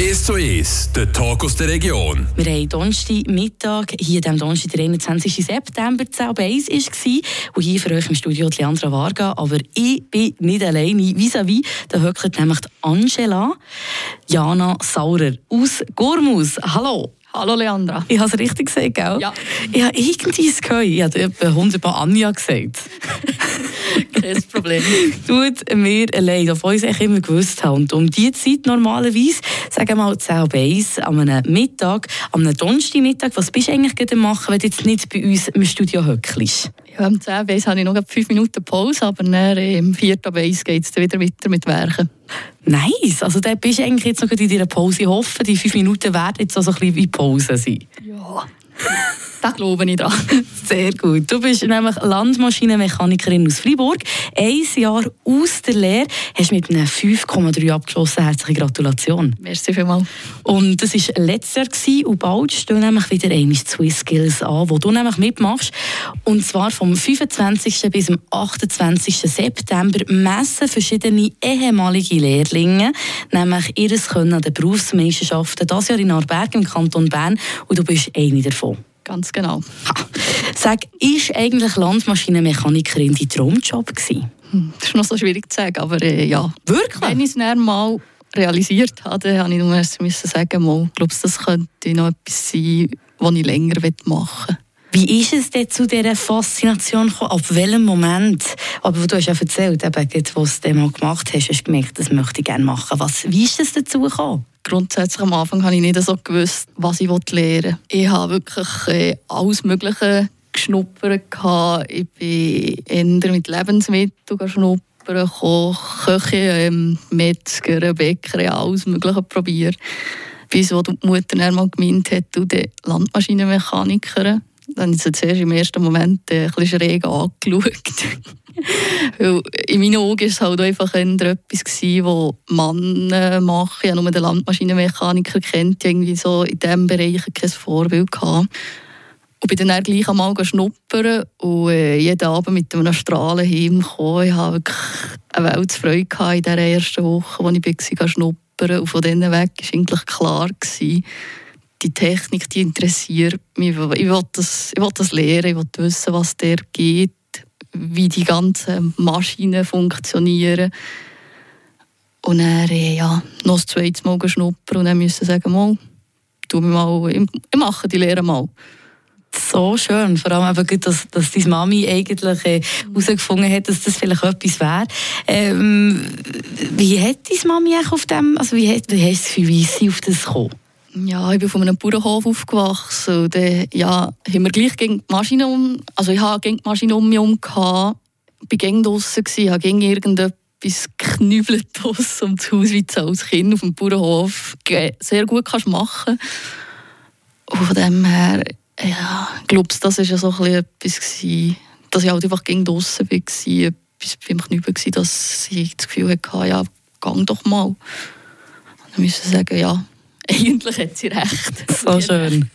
1 zu 1, der Talk aus der Region. Wir haben Donnerstag Mittag, hier am Donnerstag, der 21. September, 10 war und hier für euch im Studio die Leandra Varga, aber ich bin nicht alleine, vis-à-vis, da hockt nämlich Angela Jana Saurer aus Gurmus. Hallo! Hallo Leandra. Ich habe es richtig gesagt, gell? Ja. Ich habe irgendwie gehört. Ich habe etwa hundertmal Anja gesagt. Kein Problem. Tut mir leid, obwohl ich es immer gewusst habe. Und um diese Zeit normalerweise, sagen wir mal 10 Beis, an einem Mittag, an einem Donnerstagmittag, was bist du eigentlich gerade machen, wenn du jetzt nicht bei uns im Studio höckelst? Ja, am 10 Beis habe ich noch 5 Minuten Pause, aber dann, im 4. Beis geht es wieder weiter mit Werken. Nice, also da bist du eigentlich jetzt noch in deiner Pause. Ich hoffe, die 5 Minuten werden jetzt auch so ein bisschen wie Pause sein. Ja. Da glaube ich dran. Sehr gut. Du bist nämlich Landmaschinenmechanikerin aus Freiburg. Ein Jahr aus der Lehre. Hast mit einem 5,3 abgeschlossen. Herzliche Gratulation. Merci vielmals. Und das war letztes Jahr gewesen, und bald stehen nämlich wieder einmal Swiss Skills an, wo du nämlich mitmachst. Und zwar vom 25. bis zum 28. September messen verschiedene ehemalige Lehrlinge nämlich ihres Können an den Berufsmeisterschaften. Das Jahr in Arberg im Kanton Bern und du bist eine davon. Ganz genau. Ha. Sag, ist eigentlich Landmaschinenmechanikerin dein Traumjob gewesen? Hm, das ist noch so schwierig zu sagen, aber äh, ja. Wirklich? Wenn ich es dann mal realisiert habe, habe ich nur erst müssen sagen, mal, glaube, das könnte noch etwas sein, was ich länger machen will. Wie ist es denn zu dieser Faszination gekommen? Ab welchem Moment? Aber du hast ja erzählt, eben, was du mal gemacht hast, hast du gemerkt, das möchte ich gerne machen. Was, wie ist es dazu gekommen? Grundsätzlich am Anfang habe ich nicht so gewusst, was ich lernen will. Ich habe wirklich äh, alles Mögliche geschnuppert. Ich bin eher mit Lebensmitteln schnuppern, Koch, Köche, ähm, Metzger, Bäcker, alles Mögliche probiert. Bis wo die Mutter dann mal gemeint hat, du, die Landmaschinenmechaniker. Dann habe ich zuerst im ersten Moment äh, ein bisschen schräg angeschaut. In meinen Augen war es halt einfach etwas, was Männer machen. Habe nur den Landmaschinenmechaniker kennt, irgendwie so in diesem Bereich kein Vorbild gehabt. Und bin dann gleich einmal schnuppern und äh, jeden Abend mit einem Strahlen heimgekommen. Ich hatte wirklich eine Weltfreude in dieser ersten Woche, als ich war, schnuppern Und von dann weg war eigentlich klar, gewesen, die Technik die interessiert mich. Ich will das, ich will das lernen, ich will wissen, was der geht wie die ganzen Maschinen funktionieren. Und dann äh, ja, noch das zweite Mal schnuppern und dann müssen sagen, mal, tu mal, ich, mache die Lehre mal. So schön, vor allem eben, dass, dass deine Mami eigentlich äh, herausgefunden hat, dass das vielleicht etwas wäre. Ähm, wie hat deine Mami auf dem, also wie, hat, wie hast du wie sie auf das gekommen? Ja, ich bin von einem Bauernhof aufgewachsen. Und dann, ja, haben wir gleich gegen die Maschine um, also ich habe gegen die Maschine um mich gehabt. Ich war draußen, habe gegen irgendetwas geknübelt aus um das Haus, wie als Kind auf dem Bauernhof sehr gut kannst machen Und von dem her, ja, ich glaube, das war so ein etwas, dass ich halt einfach gegen draußen war, etwas beim Knübeln war, dass ich das Gefühl hatte, ja, gang doch mal. Dann müssen ich sagen, ja, eigentlich hat sie recht. So schön.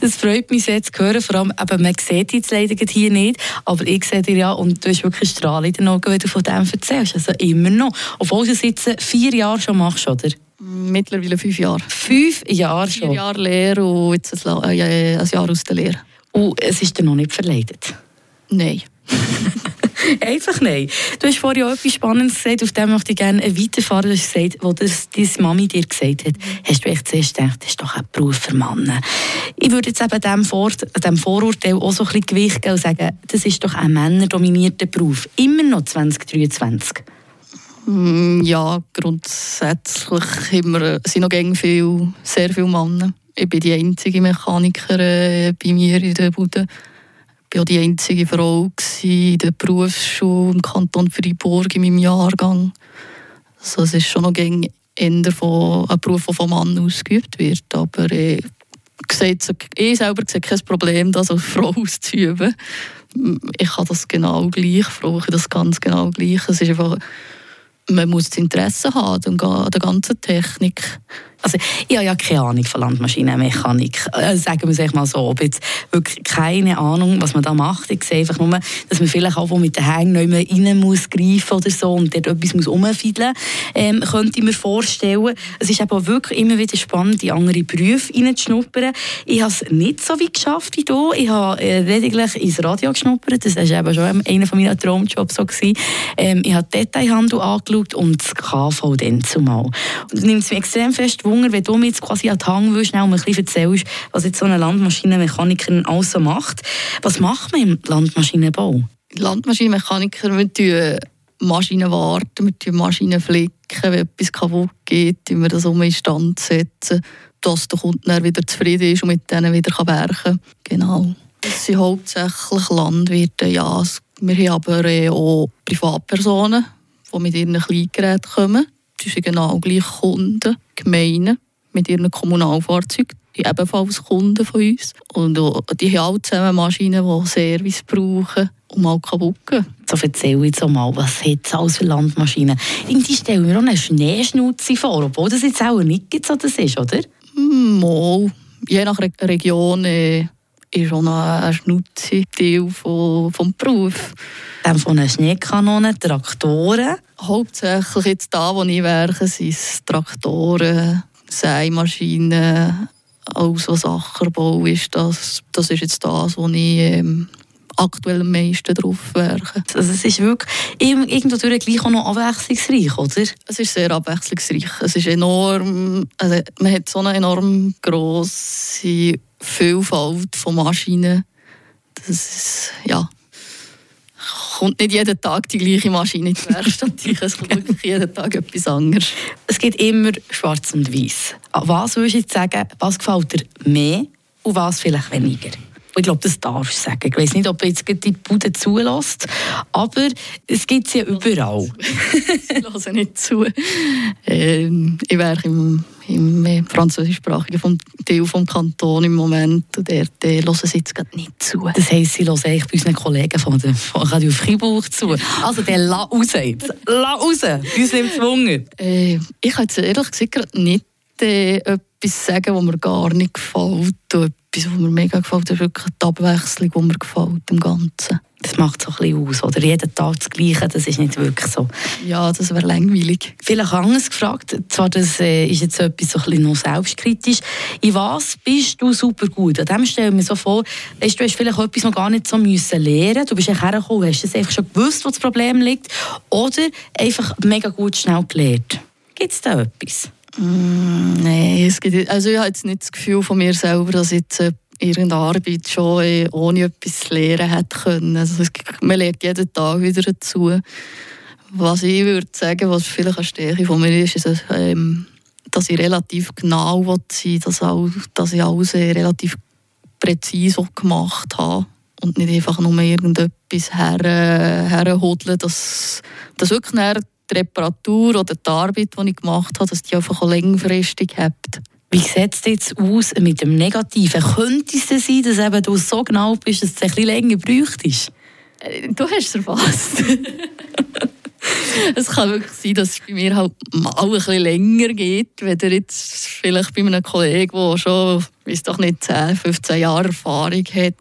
das freut mich sehr zu hören. Vor allem, eben, man sieht jetzt leider hier nicht, aber ich sehe dir ja und du hast wirklich Strahl in den Augen, wenn du von dem erzählst. Also immer noch. Obwohl du es jetzt vier Jahre schon machst, oder? Mittlerweile fünf Jahre. Fünf Jahre schon? Vier Jahre Lehre und jetzt ein, äh, ein Jahr aus der Lehre. Und es ist dir noch nicht verleidet? Nein. Einfach nein. Du hast vorhin auch etwas Spannendes gesagt, auf dem möchte ich gerne weiterfahren. Du hast gesagt, wo das deine Mami dir gesagt hat, hast du echt zuerst gedacht, das ist doch ein Beruf für Männer. Ich würde jetzt eben dem, Vor dem Vorurteil auch so ein bisschen Gewicht geben und sagen, das ist doch ein männerdominierter Beruf. Immer noch 2023. Mm, ja, grundsätzlich wir, sind noch viel, sehr viele Männer. Ich bin die einzige Mechanikerin äh, bei mir in der Bude war die einzige Frau in der Berufsschule im Kanton Freiburg in meinem Jahrgang. Also es ist schon noch ein von ein Beruf, der vom Mann ausgeübt wird. Aber ich, ich selber sehe kein Problem, das als Frau auszuüben. Ich kann das genau gleich, brauche das ganz genau gleich. Es ist einfach, man muss das Interesse haben an der ganzen Technik. Also ich habe ja keine Ahnung von Landmaschinenmechanik. Also sagen wir es mal so. Habe jetzt wirklich keine Ahnung, was man da macht. Ich sehe einfach nur, dass man vielleicht auch mit den Hängen nicht mehr rein muss greifen oder so und dort etwas muss umfiedeln ähm, könnte ich mir vorstellen. Es ist aber wirklich immer wieder spannend, in andere Berufe reinzuschnuppern. Ich habe es nicht so weit geschafft wie du. Ich habe äh, lediglich ins Radio geschnuppert. Das war eben schon einer meiner Traumjobs so. Ähm, ich habe Detailhandel angeschaut und das KV dann zumal. Nimmt es mich extrem fest Wunder, wenn du mir jetzt quasi an den Hang willst, und ein bisschen erzählst, was jetzt so eine Landmaschinenmechaniker alles so macht. Was macht man im Landmaschinenbau? Landmaschinenmechaniker, wir tun Maschinen warten, wir tun Maschinen flicken, wenn etwas kaputt geht, wir das um in Stand setzen, dass der Kunde dann wieder zufrieden ist und mit denen wieder werken kann. Genau. Das sind hauptsächlich Landwirte, ja. Wir haben aber auch Privatpersonen, die mit ihren Kleingeräten kommen. Sind genau gleich Kunden, Gemeinden mit ihren Kommunalfahrzeugen, die ebenfalls Kunden von uns. Und die haben alle zusammen Maschinen, die Service brauchen und mal kaputt gehen. So erzähl jetzt mal, was hat es alles für Landmaschinen? Irgendwie stellen wir auch eine Schneeschnutze vor, obwohl das jetzt auch nicht so das ist, oder? Mal. Je nach Re Region äh, ist auch noch ein Schnutze Teil vom Beruf. Dann von einer Schneekanone, Traktoren? Hauptsächlich jetzt da, wo ich werke, sind es Traktoren, Sämaschinen, alles was Ackerbau ist. Das, das ist jetzt das, was ich ähm, aktuell am meisten drauf werke. Also es ist wirklich irgendwo gleich auch noch abwechslungsreich, oder? Es ist sehr abwechslungsreich. Es ist enorm, also man hat so eine enorm grosse Vielfalt von Maschinen. Das ist, ja, kommt nicht jeden Tag die gleiche Maschine in die Werkstatt. es kommt wirklich jeden Tag etwas anderes. Es geht immer schwarz und weiß. Was würdest du jetzt sagen, was gefällt dir mehr und was vielleicht weniger? Ich glaube, das darfst du sagen. Ich weiß nicht, ob jetzt die Bude zulässt, aber es gibt es ja überall. ich höre nicht zu. Ähm, ich wäre im, im französischsprachigen Teil des Kantons im Moment und der, der hören sie jetzt gerade nicht zu. Das heisst, sie hören eigentlich bei unseren Kollegen von, der, von Radio Fribourg zu. Also der «La raus jetzt! La raus! Uns nimmt es äh, Ich kann jetzt ehrlich gesagt nicht äh, etwas sagen, was mir gar nicht gefällt etwas, was mir mega gefällt, ist wirklich die Abwechslung, die mir gefällt im Ganzen. Das macht so ein bisschen aus, oder? Jeden Tag das Gleiche, das ist nicht wirklich so. Ja, das wäre langweilig. Vielleicht anders gefragt, zwar das äh, ist jetzt etwas so ein bisschen noch selbstkritisch, in was bist du super gut? An dem stelle ich mir so vor, weißt, du hast vielleicht etwas noch gar nicht so müssen lernen du bist hergekommen, hast es einfach schon gewusst, wo das Problem liegt, oder einfach mega gut schnell gelernt. Gibt es da etwas? Mm, Nein, es gibt, also ich habe jetzt nicht das Gefühl von mir selber, dass ich jetzt äh, irgendeine Arbeit schon äh, ohne etwas lernen hätte können. Also es, man lernt jeden Tag wieder dazu. Was ich würde sagen, was vielleicht eine Stärke von mir ist, ist, ähm, dass ich relativ genau sein dass, dass ich alles äh, relativ präzise gemacht habe und nicht einfach nur irgendetwas her, herhodeln, dass, dass wirklich die Reparatur oder die Arbeit, die ich gemacht habe, dass die einfach auch längerfristig habt. Wie sieht es jetzt aus mit dem Negativen? Könnte es denn sein, dass eben du so genau bist, dass es ein bisschen länger bräuchtest? Äh, du hast es erfasst. es kann wirklich sein, dass es bei mir halt mal ein bisschen länger geht, wenn jetzt vielleicht bei einem Kollegen, der schon, weiß doch nicht, 10, 15 Jahre Erfahrung hat.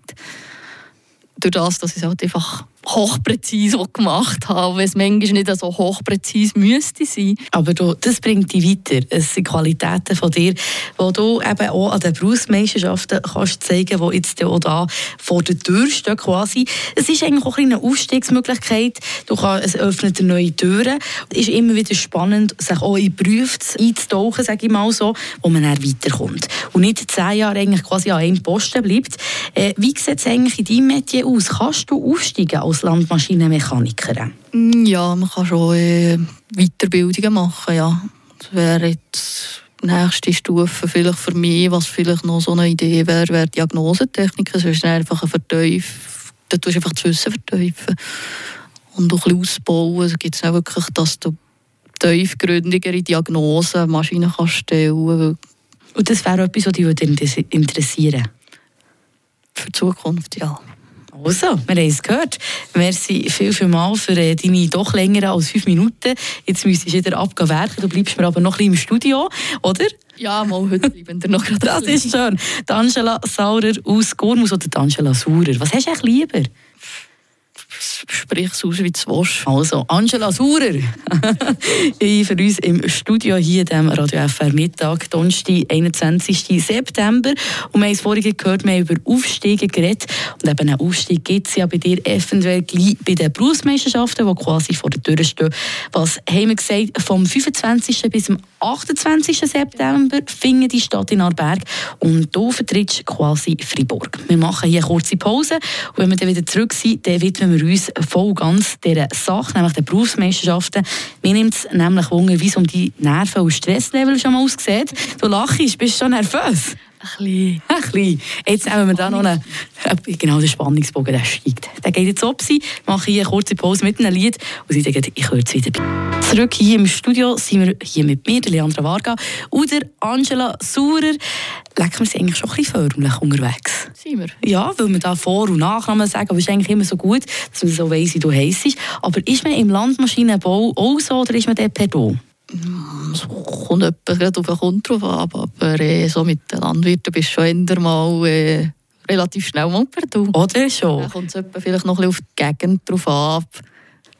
Durch das, dass ich es halt einfach hochpräzise gemacht habe, weil es manchmal nicht so hochpräzise müsste sein. Aber du, das bringt dich weiter. Es sind Qualitäten von dir, die du eben auch an den Berufsmeisterschaften kannst zeigen die jetzt auch da vor der Tür stehen quasi. Es ist eigentlich auch eine Aufstiegsmöglichkeit. Du kannst, es öffnet neue Türen. Es ist immer wieder spannend, sich auch in Berufe einzutauchen, sage ich mal so, wo man dann weiterkommt. Und nicht zehn Jahre eigentlich quasi an einem Posten bleibt. Äh, wie sieht es eigentlich in deinem Metier aus? Kannst du aufsteigen als Landmaschinenmechaniker? Ja, man kann schon äh, Weiterbildungen machen, ja. Das wäre jetzt die nächste Stufe vielleicht für mich, was vielleicht noch so eine Idee wäre, wäre Diagnosetechnik. Das ist einfach ein Verteuf, da tust du einfach das Wissen verteufeln und auch ein bisschen ausbauen. Es gibt auch wirklich, dass du tiefgründigere Diagnosen Maschinen kannst stellen Und das wäre etwas, was dich interessieren Für die Zukunft, ja. Also, wir haben es gehört. Merci viel, viel mal für äh, deine doch längeren als fünf Minuten. Jetzt müsstest du wieder abgehen werken. Du bleibst mir aber noch ein bisschen im Studio, oder? Ja, mal heute bleiben wir noch gerade Das ist schön. Die Angela Saurer aus Gormus oder die Angela Saurer. Was hast du eigentlich lieber? Sprich es aus, wie du willst. Also, Angela Saurer, für uns im Studio hier dem Radio FR Mittag, Donnerstag, 21. September. Und wir haben es vorhin gehört, wir haben über Aufstiege geredet. Und eben einen Aufstieg gibt es ja bei dir eventuell gleich bei den Berufsmeisterschaften, die quasi vor der Tür stehen. Was haben wir gesagt? Vom 25. bis zum 28. September findet die Stadt in Arberg und du vertrittst quasi Fribourg. Wir machen hier eine kurze Pause und wenn wir dann wieder zurück sind, dann widmen wir uns voll ganz dieser Sache, nämlich den Berufsmeisterschaften. Mir nimmt es nämlich Wunder, wie es um die Nerven- und Stresslevel schon mal aussieht. Du lachst, bist schon nervös? Ein bisschen. Ein bisschen. Jetzt nehmen wir da noch einen, genau, der Spannungsbogen, der steigt. Der geht jetzt ab, sie mache hier eine kurze Pause mit einem Lied und sie denken, ich höre jetzt wieder. Zurück hier im Studio sind wir hier mit mir, der Leandra Varga und der Angela Saurer. Lecken wir sind eigentlich schon ein bisschen förmlich unterwegs. Sind wir? Ja, weil wir da Vor- und Nachnamen sagen, aber es ist eigentlich immer so gut, dass man so weiss, wie du heisst. Aber ist man im Landmaschinenbau auch so oder ist man dort per Du? Es kommt etwas auf den Grund drauf an, aber äh, so mit den Landwirten bist du schon eher mal äh, relativ schnell mal per Du. Oder schon? Dann kommt es vielleicht noch ein bisschen auf die Gegend drauf an.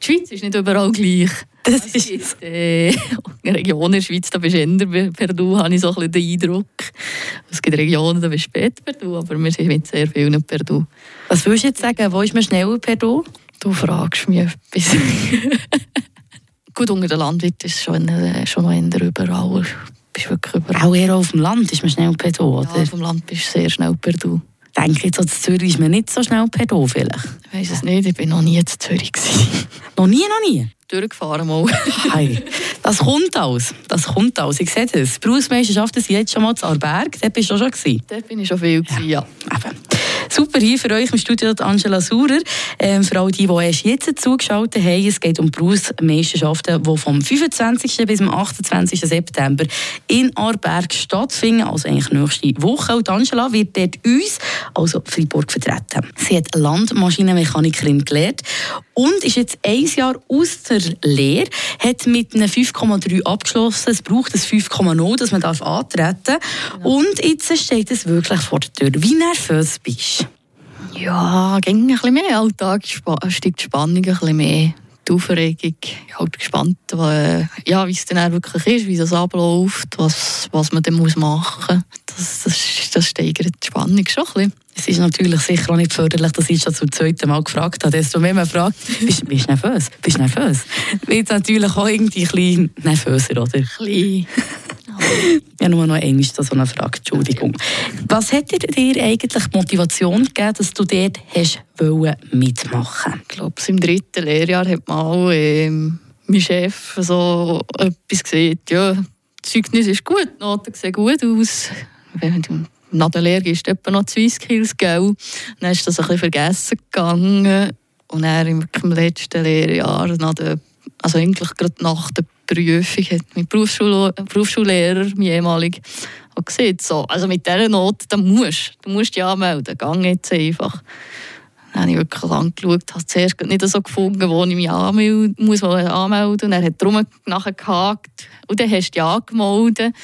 Die Schweiz ist nicht überall gleich. Das Es ist gibt äh, Regionen in der Schweiz, da bist du eher per Du, habe ich so ein bisschen den Eindruck. Es gibt Regionen, da bist du später per Du, aber wir sind mit sehr vielen per Du. Was willst du jetzt sagen? Wo ist man schneller per Du? Du fragst mich etwas. Gut, unter den Landwirten ist schon, äh, schon noch eher überall. Bist wirklich überall. Auch eher auf dem Land ist man schnell per Du, oder? Ja, vom Land bist du sehr schnell per Du. Denke jetzt, in Zürich ist man nicht so schnell per Du vielleicht. Ich weiss es nicht, ich bin noch nie in Zürich. Noch nie, noch nie? Durchgefahren mal. Hey, das kommt aus. Das kommt aus. Ich sehe das. Die Berufsmeisterschaften sind jetzt schon mal zu Arberg. Dort bist du auch schon gewesen. Dort bin ich schon viel gewesen, ja. Eben. Super hier für euch im Studio Angela Saurer. Ähm, für all die, die erst jetzt zugeschaltet haben, es geht um Berufsmeisterschaften, die vom 25. bis zum 28. September in Arberg stattfinden, also eigentlich nächste Woche. Und Angela wird dort uns, also Freiburg, vertreten. Sie hat Landmaschinenmechanikerin gelernt und ist jetzt ein Jahr aus der Lehre, hat mit einem 5,3 abgeschlossen. Es braucht ein 5,0, dass man antreten darf. Und jetzt steht es wirklich vor der Tür. Wie nervös bist du? Ja, ging ein bisschen mehr. Alltag steigt die Spannung ein bisschen mehr. Die Aufregung. Ich bin halt gespannt, wa- ja, wie es dann wirklich ist, wie das abläuft, was, was man dann muss machen muss. Das, das, das steigert die Spannung schon ein bisschen. Es ist natürlich sicher auch nicht förderlich, dass ich schon zum zweiten Mal gefragt habe. Desto mehr man fragt, bist, bist du nervös? Bist du nervös? Wird natürlich auch irgendwie ein bisschen nervöser, oder? Ein bisschen. Ja, nur noch einmal so eine Frage, Entschuldigung. Was hat dir, eigentlich die Motivation gegeben, dass du dort hast wollen mitmachen Ich glaube, im dritten Lehrjahr hat mal ähm, mein Chef so etwas gesagt, ja, das Zeugnis ist gut, die Noten sehen gut aus. Nach der Lehre du etwa noch zwei Skills, gell? Dann ist das ein bisschen vergessen gegangen. Und im, im letzten Lehrjahr, nach der, also eigentlich gerade nach der Prüfung, hat mein Berufsschul Berufsschullehrer, mein ehemaliger, auch gesagt, so, also mit dieser Note, dann musst du musst dich anmelden, gang jetzt einfach. Dann habe ich wirklich lang geschaut, habe zuerst nicht so gefunden, wo ich mich anmelden muss, anmelden Und er hat darum nachher gehakt. Und dann hast du dich angemeldet.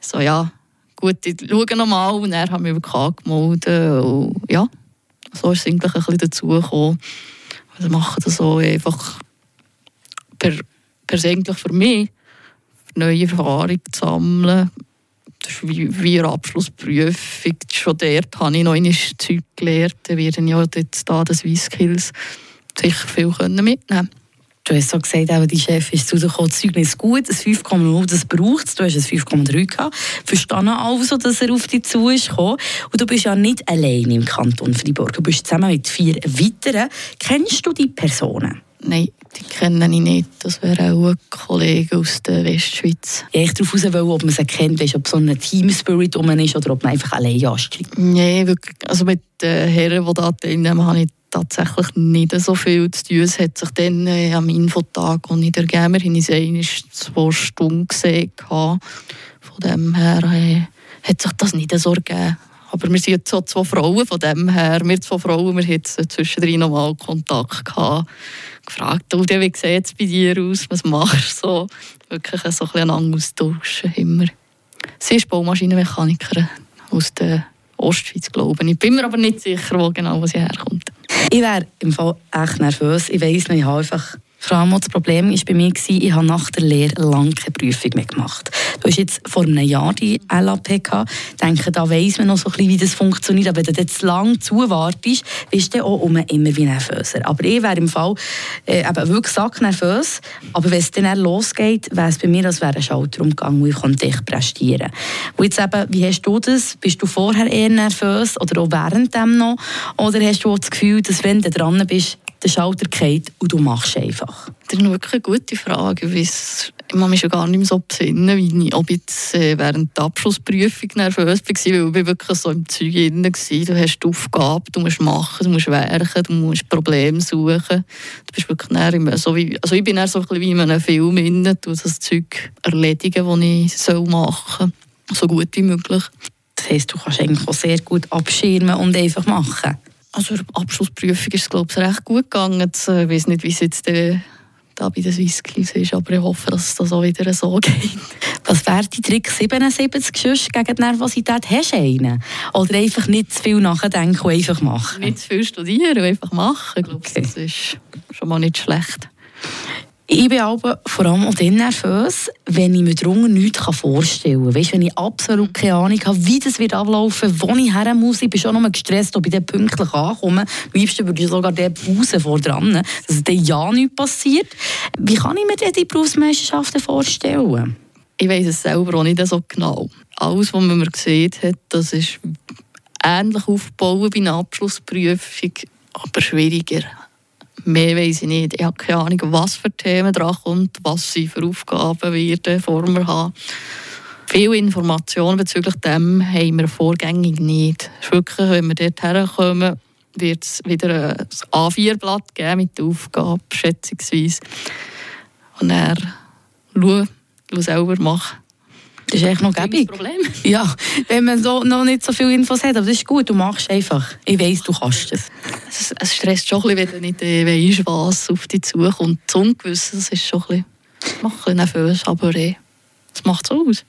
So, ja, gut, ich schaue nochmal. Und habe ich mich wirklich angemeldet. Und ja, so ist es eigentlich ein bisschen dazugekommen. Also machen das so einfach per, persönlich für mich, neue Erfahrungen zu sammeln. Das ist wie, wie eine Abschlussprüfung. Schon dort habe ich noch einmal Zeug gelernt. Da werden ja jetzt da den Swiss Skills sicher viel können mitnehmen Du hast so gesagt, auch dein Chef ist zu dir gekommen, das Zeugnis gut, ein 5,0, das braucht es. Du hast ein 5,3 gehabt. Verstanden also, dass er auf dich zu ist gekommen. Und du bist ja nicht allein im Kanton Freiburg. Du bist zusammen mit vier weiteren. Kennst du die Personen? Nein, die kenne ich nicht. Das wäre auch ein Kollege aus der Westschweiz. Ich wollte darauf raus, wollen, ob man sie kennt, weißt, ob so ein Team-Spirit um ist oder ob man einfach allein ansteigt. Nein, wirklich. Also mit den Herren, die da teilnehmen, habe ich tatsächlich nicht so viel zu tun. Es hat sich dann äh, am Infotag, und ich ergeben habe ich einmal zwei Stunden gesehen. Von dem her äh, hat sich das nicht so ergeben. Aber wir sind jetzt so zwei Frauen von dem her. Wir zwei Frauen, wir hatten zwischendrin noch mal Kontakt gehabt. Gefragt, du, wie sieht es bei dir aus? Was machst du so? Wirklich so ein bisschen austauschen immer. Sie ist Baumaschinenmechanikerin aus der Ostschweiz, glaube ich. Ich bin mir aber nicht sicher, wo genau wo sie herkommt. Ich wäre im Fall echt nervös. Ich weiss nicht, ich habe einfach vor allem das Problem war bei mir, ich habe nach der Lehre lange keine Prüfung mehr gemacht. Du hast jetzt vor einem Jahr die LAP gehabt. Ich denke, da weiss man noch so ein bisschen, wie das funktioniert. Aber wenn du jetzt lange zuwartest, bist du auch immer wie nervöser. Aber ich wäre im Fall äh, eben wirklich nervös. Aber wenn es dann losgeht, wäre es bei mir, als wäre ein Schalter umgegangen und ich dich prestieren. Und jetzt eben, wie hast du das? Bist du vorher eher nervös oder auch während dem noch? Oder hast du auch das Gefühl, dass wenn du dran bist, der Schalter geht und du machst einfach? Das ist wirklich eine gute Frage. Ich kann mich schon gar nicht mehr so besinnen, wie ich, ob ich jetzt äh, während der Abschlussprüfung nervös war, weil ich wirklich so im Zeug drin war. Du hast die Aufgabe, du musst machen, du musst werken, du musst Probleme suchen. Du bist wirklich näher, so wie, also ich bin eher so ein bisschen wie in einem Film drin, du das Zeug erledigen, das ich soll machen soll, so gut wie möglich. Das heisst, du kannst eigentlich auch sehr gut abschirmen und einfach machen. Also die Abschlussprüfung ist glaube ich recht gut gegangen. Jetzt, äh, ich weiß nicht, wie es jetzt äh, da bei den Swissskills ist, aber ich hoffe, dass es das auch wieder so geht. Was wäre die Trick 77 Schuss gegen die Nervosität? Hast du einen? Oder einfach nicht zu viel nachdenken und einfach machen? Nicht zu viel studieren und einfach machen. Ich glaube, okay. das ist schon mal nicht schlecht. Ich bin aber vor allem auch dann nervös, wenn ich mir darunter nichts vorstellen kann. Weißt, wenn ich absolut keine Ahnung habe, wie das wird ablaufen, wo ich her muss. Ich bin schon noch gestresst, ob ich dann pünktlich ankomme. Am liebsten würde ich sogar dort Pause vor dran, dass dann ja nichts passiert. Wie kann ich mir denn die Berufsmeisterschaften vorstellen? Ich weiß es selber auch nicht so genau. Alles, was man mir gesehen hat, das ist ähnlich aufgebaut wie eine Abschlussprüfung, aber schwieriger mehr weiß ich nicht. Ich habe keine Ahnung, was für Themen dran kommt, was sie für Aufgaben werden vor mir haben. Viele Informationen bezüglich dem haben wir vorgängig nicht. Wirklich, wenn wir dort herkommen, wird es wieder ein A4-Blatt geben mit der Aufgabe, schätzungsweise. Und er schauen, selber machen. Das ist echt noch gäbig. Problem. Ja, wenn man so noch nicht so viele Infos hat. Aber das ist gut, du machst einfach. Ich weiss, du kannst es. Es, es stresst schon ein bisschen, wenn du nicht äh, weißt, was auf dich zukommt. Das Ungewissen, das ist schon ein bisschen, macht ein bisschen nervös, aber äh, das macht es aus.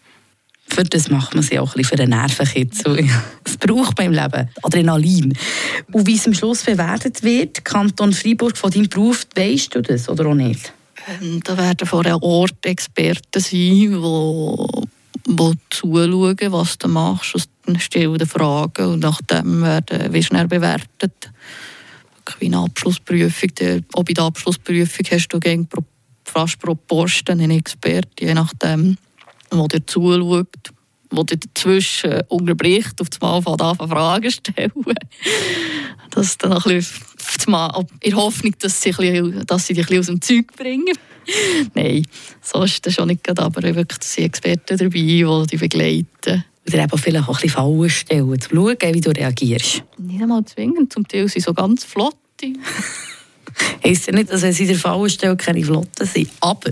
Für das macht man sich auch ein bisschen für den Nervenkitzel. Das braucht man im Leben. Adrenalin. Und wie es am Schluss bewertet wird, Kanton Freiburg von deinem Beruf, weißt du das oder auch nicht? Ähm, da werden vor Ort Experten sein, die zuschauen, was du machst, und stellen Fragen und nachdem werden, wirst du bewertet. Wie eine Abschlussprüfung. Auch bei der Abschlussprüfung hast du gegen fast pro Posten einen Experten, je nachdem, der dir zuschaut, der dazwischen unterbricht, auf einmal von an Fragen stellen. Das dann ein bisschen, in Hoffnung, dass sie, bisschen, dass sie dich aus dem Zeug bringen. Nein, so ist das schon nicht gerade, aber wirklich sind Experten dabei, die dich begleiten. Oder eben vielleicht auch ein bisschen Fallen stellen, zu schauen, wie du reagierst. Nicht einmal zwingend, zum Teil sind sie so ganz flott. heisst ja nicht, dass wenn sie der Fallen stellen, keine Flotten sind, aber...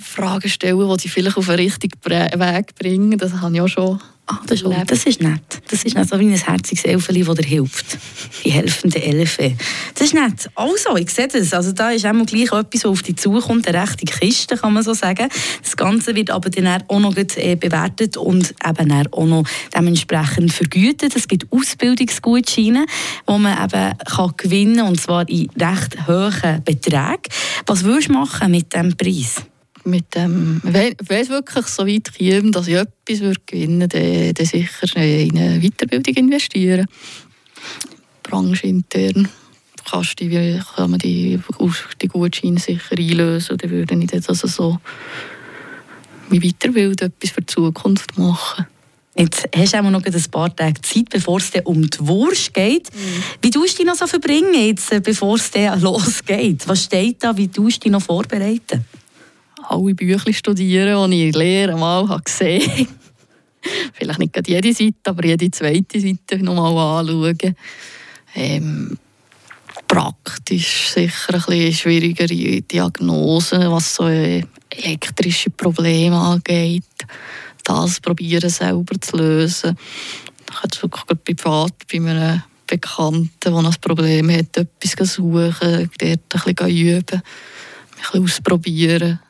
Fragen stellen, die sie vielleicht auf den richtigen Weg bringen, das habe ich auch schon Ah, das, ist, das ist nett. Das ist nicht so wie ein herziges Elfeli, das dir hilft. Die helfende Elfe. Das ist nett. Also, ich sehe das. Also, da ist auch gleich etwas, was auf dich zukommt, eine rechte Kiste, kann man so sagen. Das Ganze wird aber dann auch noch äh, bewertet und eben auch noch dementsprechend vergütet. Es gibt Ausbildungsgutscheine, die man eben kann gewinnen kann, und zwar in recht hohen Beträgen. Was würdest du machen mit diesem Preis? Mit dem, wenn es wirklich so weit käme, dass ich etwas würde gewinnen würde, dann, dann sicher in eine Weiterbildung investieren. Branchenintern kannst die, kann man die, die Gutscheine sicher einlösen. Dann würde ich das also so wie weiterbilden, etwas für die Zukunft machen. Jetzt hast du auch noch ein paar Tage Zeit, bevor es um die Wurst geht. Mhm. Wie tust du dich noch so verbringen, jetzt, bevor es losgeht? Was steht da? Wie tust du dich noch vorbereiten? Alle Bücher studieren, die ich in Lehre mal habe gesehen Vielleicht nicht gerade jede Seite, aber jede zweite Seite noch mal anschauen. Ähm, praktisch sicher ein bisschen schwierigere Diagnosen, was so elektrische Probleme angeht. Das probieren selber zu lösen. Ich kann wirklich privat bei einem Bekannten, der ein Problem hat, etwas suchen, dort ein bisschen üben, ein bisschen ausprobieren.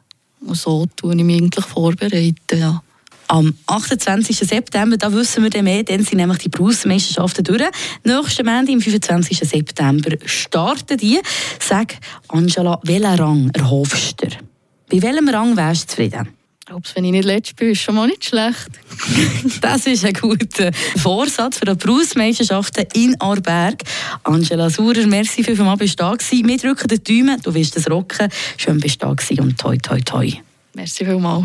Und so tue ich mich eigentlich vorbereiten, ja. Am 28. September, da wissen wir dann mehr, dann sind nämlich die Berufsmeisterschaften durch. Nächsten Montag, am 25. September, starten die. Sag, Angela, welchen Rang erhoffst du? Bei welchem Rang wärst du zufrieden? Ob wenn ich nicht letzt bin, ist schon mal nicht schlecht. das ist ein guter Vorsatz für die Berufsmeisterschaften in Arberg. Angela Saurer, merci für mal bist da gewesen. Wir drücken die Daumen, du wirst es rocken. Schön bist du da gewesen und toi toi toi. Merci vielmals.